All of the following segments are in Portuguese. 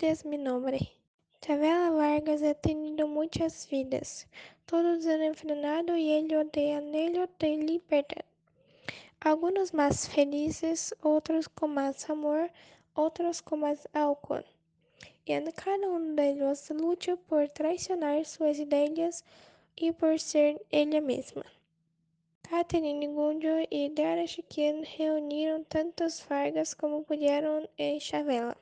olvides mi nombre. Chavela Vargas ha tenido muchas vidas. Todos han enfrentado y ello de anhelo de libertad. Algunos más felices, otros con más amor, otros con más álcool. En cada uno de ellos lucha por traicionar sus ideas y por ser ella misma. Catherine Gunjo y Dara Chiquin reuniram tantas Vargas como pudieron en Chavela,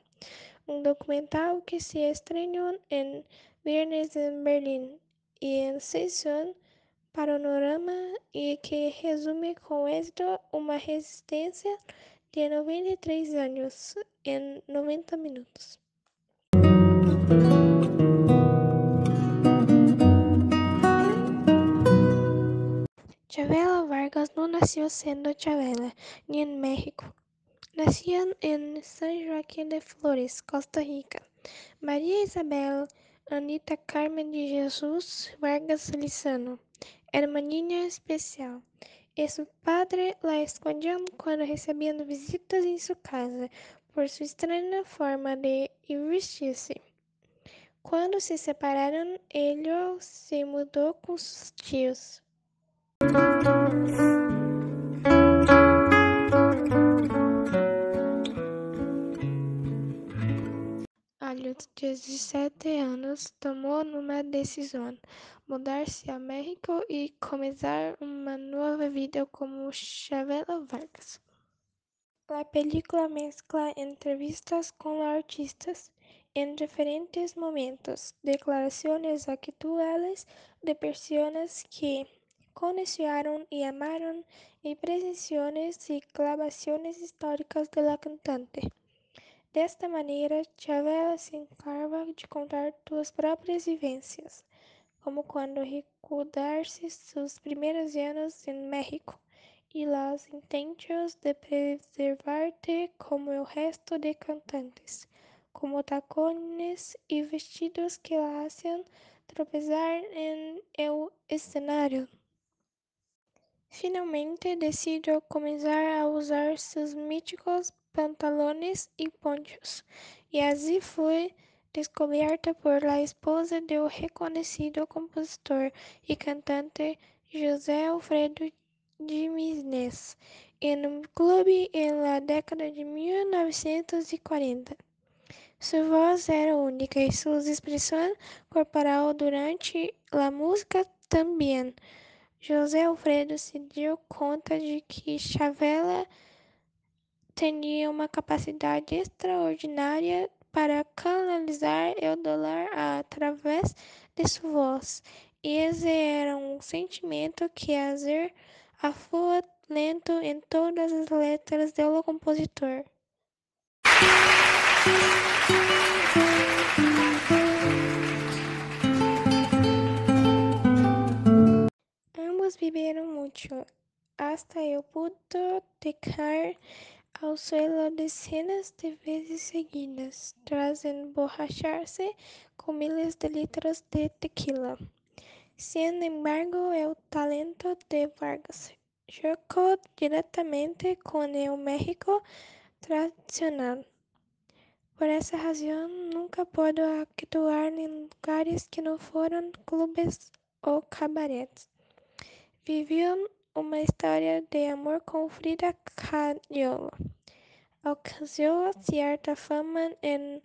un documental que se estrenó en viernes en Berlín y en sesión Panorama y que resume con éxito una resistencia de 93 años en 90 minutos. Chavela Vargas no nació siendo Chavela, ni en México. Nació en San Joaquín de Flores, Costa Rica. María Isabel Anita Carmen de Jesus Vargas Lizano era uma niña especial. E su padre la escondían cuando recebían visitas em sua casa por sua estranha forma de vestir-se. Quando se separaram, ele se mudou com seus tios. Los 17 anos, tomou uma decisão: mudar-se a México e começar uma nova vida como Chavela Vargas. A película mescla entrevistas com artistas em diferentes momentos, declarações actuais de pessoas que conheceram e amaram e presenciações e gravações históricas de la cantante. Desta maneira, Chavela se encarga de contar suas próprias vivências, como quando recordar-se seus primeiros anos em México e os intentos de preservar-te como o resto de cantantes, como tacones e vestidos que la hacen tropezar em el escenário. Finalmente decidiu começar a usar seus míticos pantalones e ponchos, e assim foi descoberta por la esposa do reconhecido compositor e cantante José Alfredo Jiménez em um clube em la década de 1940. Sua voz era única e sua expressão corporal durante a música também. José Alfredo se deu conta de que Chavela tinha uma capacidade extraordinária para canalizar o dolor através de sua voz. Esse era um sentimento que fazia afluir lento em todas as letras do compositor. Ambos viveram muito, hasta el punto de caer ao suelo decenas de vezes seguidas, tras emborracharse com miles de litros de tequila. Sin embargo, el talento de Vargas chocou diretamente com o México tradicional. Por essa razão, nunca pudo actuar em lugares que não foram clubes ou cabarets. Viveu uma história de amor com Frida Kahlo. Alcançou certa fama em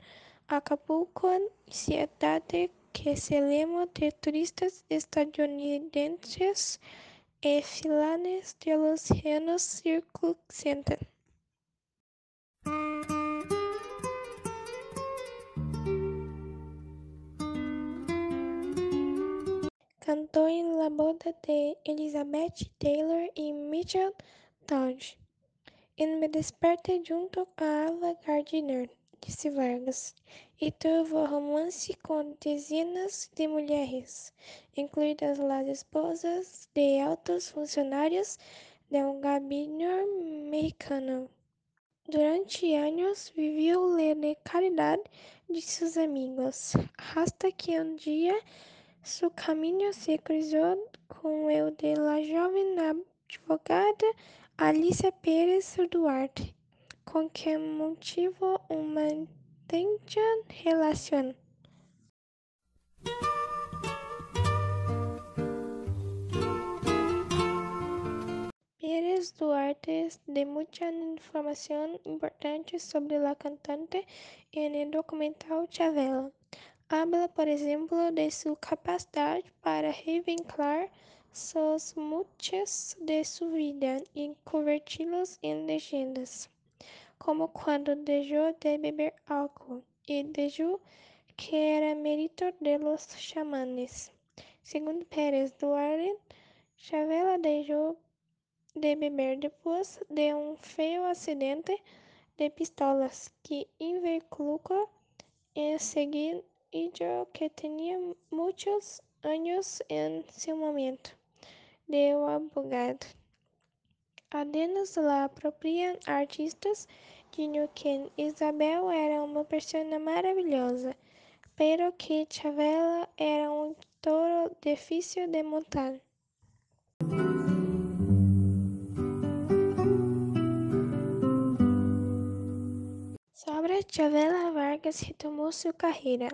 Acapulco, cidade que se llenó de turistas estadunidenses e finales de los años 60. Cantó en la boda de Elizabeth Taylor y Michael Dodge. En Me Desperte junto a Ava Gardner, disse Vargas, e tuvo romance com dezenas de mulheres, incluídas as esposas de altos funcionários de um gabinete mexicano. Durante anos viveu de caridade de seus amigos, hasta que um dia seu caminho se cruzou com o de la jovem advogada Alicia Pérez Duarte, con qué motivo una intensa relación. Pérez Duarte de mucha información importante sobre la cantante en el documental Chavela. Habla, por ejemplo, de su capacidad para revincular sus muchos de su vida y convertirlos en leyendas, como cuando dejó de beber alcohol y dijo que era mérito de los chamanes. Según Pérez Duarte, Chavela dejó de beber depois de um feio acidente de pistolas que involucrou em seguida que tinha muitos anos em seu momento, de abogado. Además, a própria artista dijo que Isabel era uma pessoa maravilhosa, pero que Chavela era um touro difícil de montar. Sobre Chavela Vargas retomou sua carreira.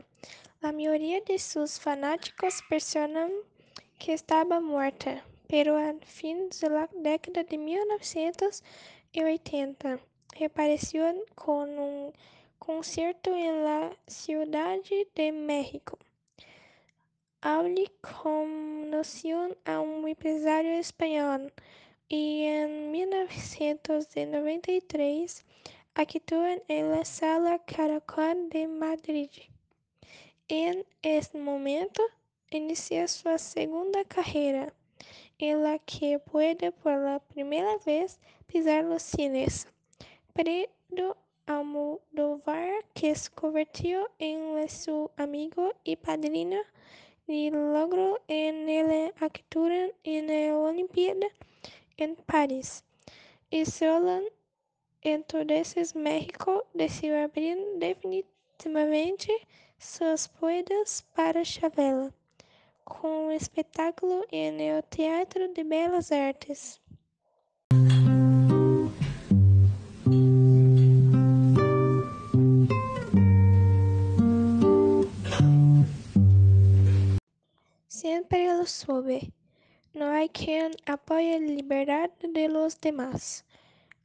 A maioria de seus fanáticos pensaram que estava morta, pero a fim da década de 1980 reapareceu com um concerto em la Ciudad de México. Allí conoció a un empresario español y en 1993 actuó en la Sala Caracol de Madrid. En este momento inicia su segunda carrera, en la que puede por la primera vez pisar los cines. Pedro Almodóvar, que se convirtió en su amigo y padrino, y logró en él actuar en la Olimpiada en París. Y solo entonces México decidió abrir definitivamente sus puertas para Chavela, con un espectáculo en el Teatro de Belas Artes. Siempre lo supe. No hay quien apoye la libertad de los demás.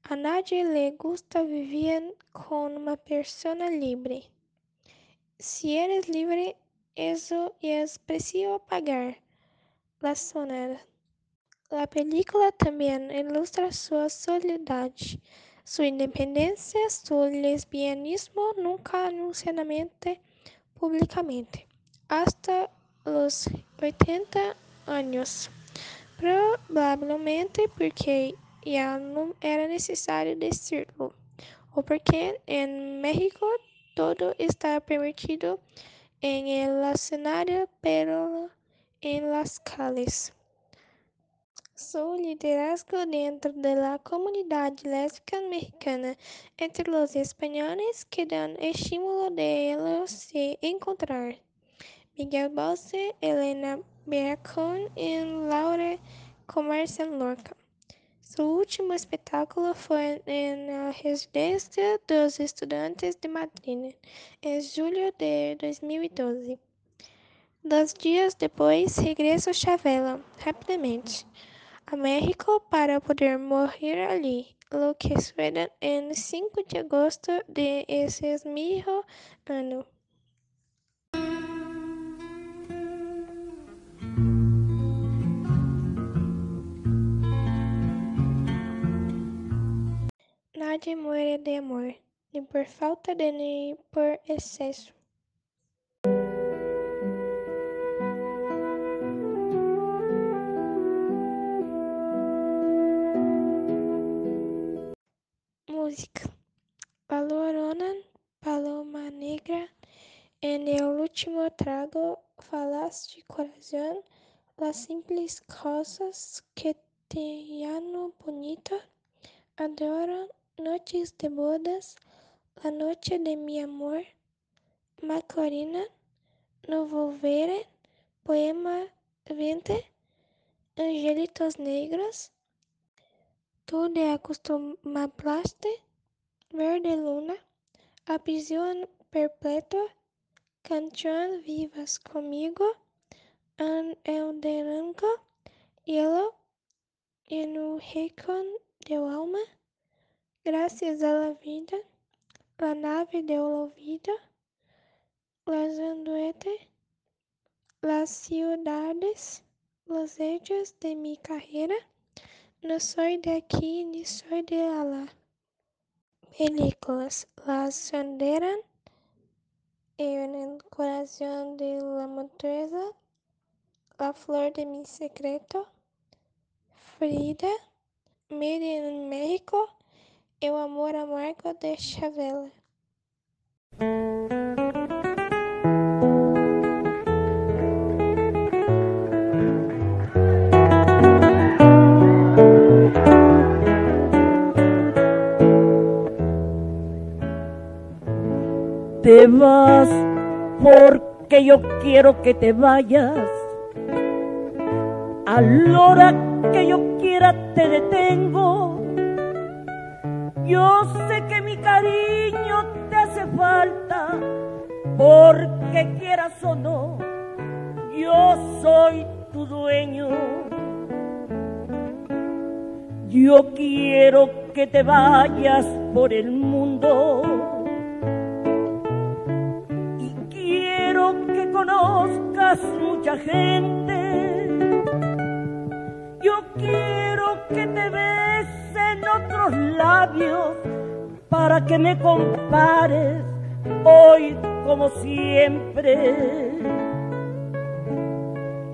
A nadie le gusta vivir con una persona libre. Si eres libre, eso es preciso pagar. La sonada. La película también ilustra su soledad, su independencia, su lesbianismo nunca anunciadamente públicamente, hasta los 80 anos. Provavelmente porque já não era necessário decirlo, ou porque em México todo está permitido en el escenario, pero en las calles. Su liderazgo dentro de la comunidad lésbica mexicana entre los españoles que dan estímulo de ellos se encontrar. Miguel Bosé, Elena Beracón e Laura Comercial Lorca. Su último espetáculo foi na Residência dos Estudantes de Madrid, em julho de 2012. Dois dias depois, regressou Chavela, rapidamente, a México para poder morrer ali, lo que sucede em 5 de agosto de esse mesmo ano. Nadie muere de amor, ni por falta de ni por exceso. Música. Valorona, paloma negra, en el último trago, falaste corazón, las simples cosas que te llano bonita, adoro noches de bodas, la noche de mi amor, Macarena, no volvere, poema 20, angelitos negros, tú te acostumbraste, verde luna, a prisão perpétua, canción vivas comigo, en el derango, hielo, en un rincón del alma, gracias a la vida, la nave del olvido, las anduete, las ciudades, los hechos de mi carrera, no soy de aquí ni soy de allá. Películas, las sonderan en el corazón de la montaña, la flor de mi secreto, Frida, Made in México, El amor amargo de Chavela. Te vas porque yo quiero que te vayas. A la hora que yo quiera te detengo. Yo sé que mi cariño te hace falta, porque quieras o no, yo soy tu dueño. Yo quiero que te vayas por el mundo y quiero que conozcas mucha gente. Yo quiero que te besen otros labios para que me compares hoy como siempre.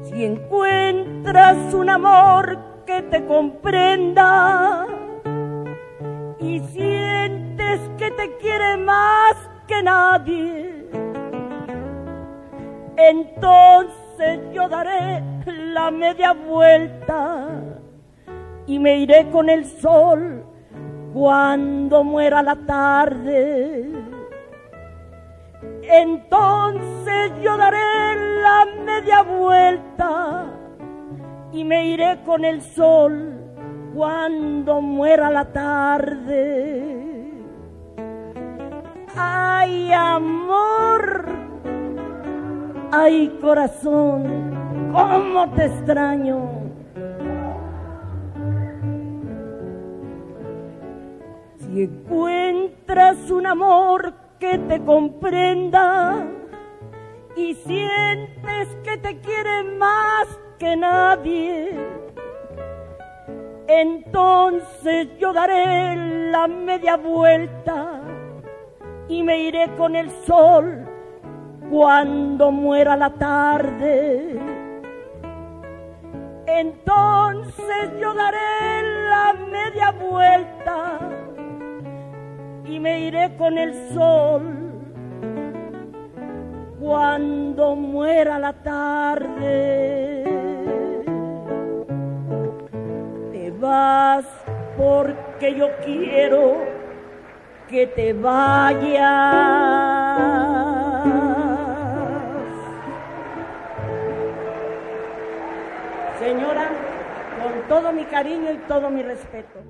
Si encuentras un amor que te comprenda y sientes que te quiere más que nadie, entonces yo daré la media vuelta y me iré con el sol cuando muera la tarde. Entonces yo daré la media vuelta y me iré con el sol cuando muera la tarde. Ay, amor, ay, corazón, cómo te extraño. Si encuentras un amor que te comprenda y sientes que te quiere más que nadie, entonces yo daré la media vuelta y me iré con el sol cuando muera la tarde. Entonces yo daré la media vuelta y me iré con el sol cuando muera la tarde. Te vas porque yo quiero que te vayas. Señora, con todo mi cariño y todo mi respeto.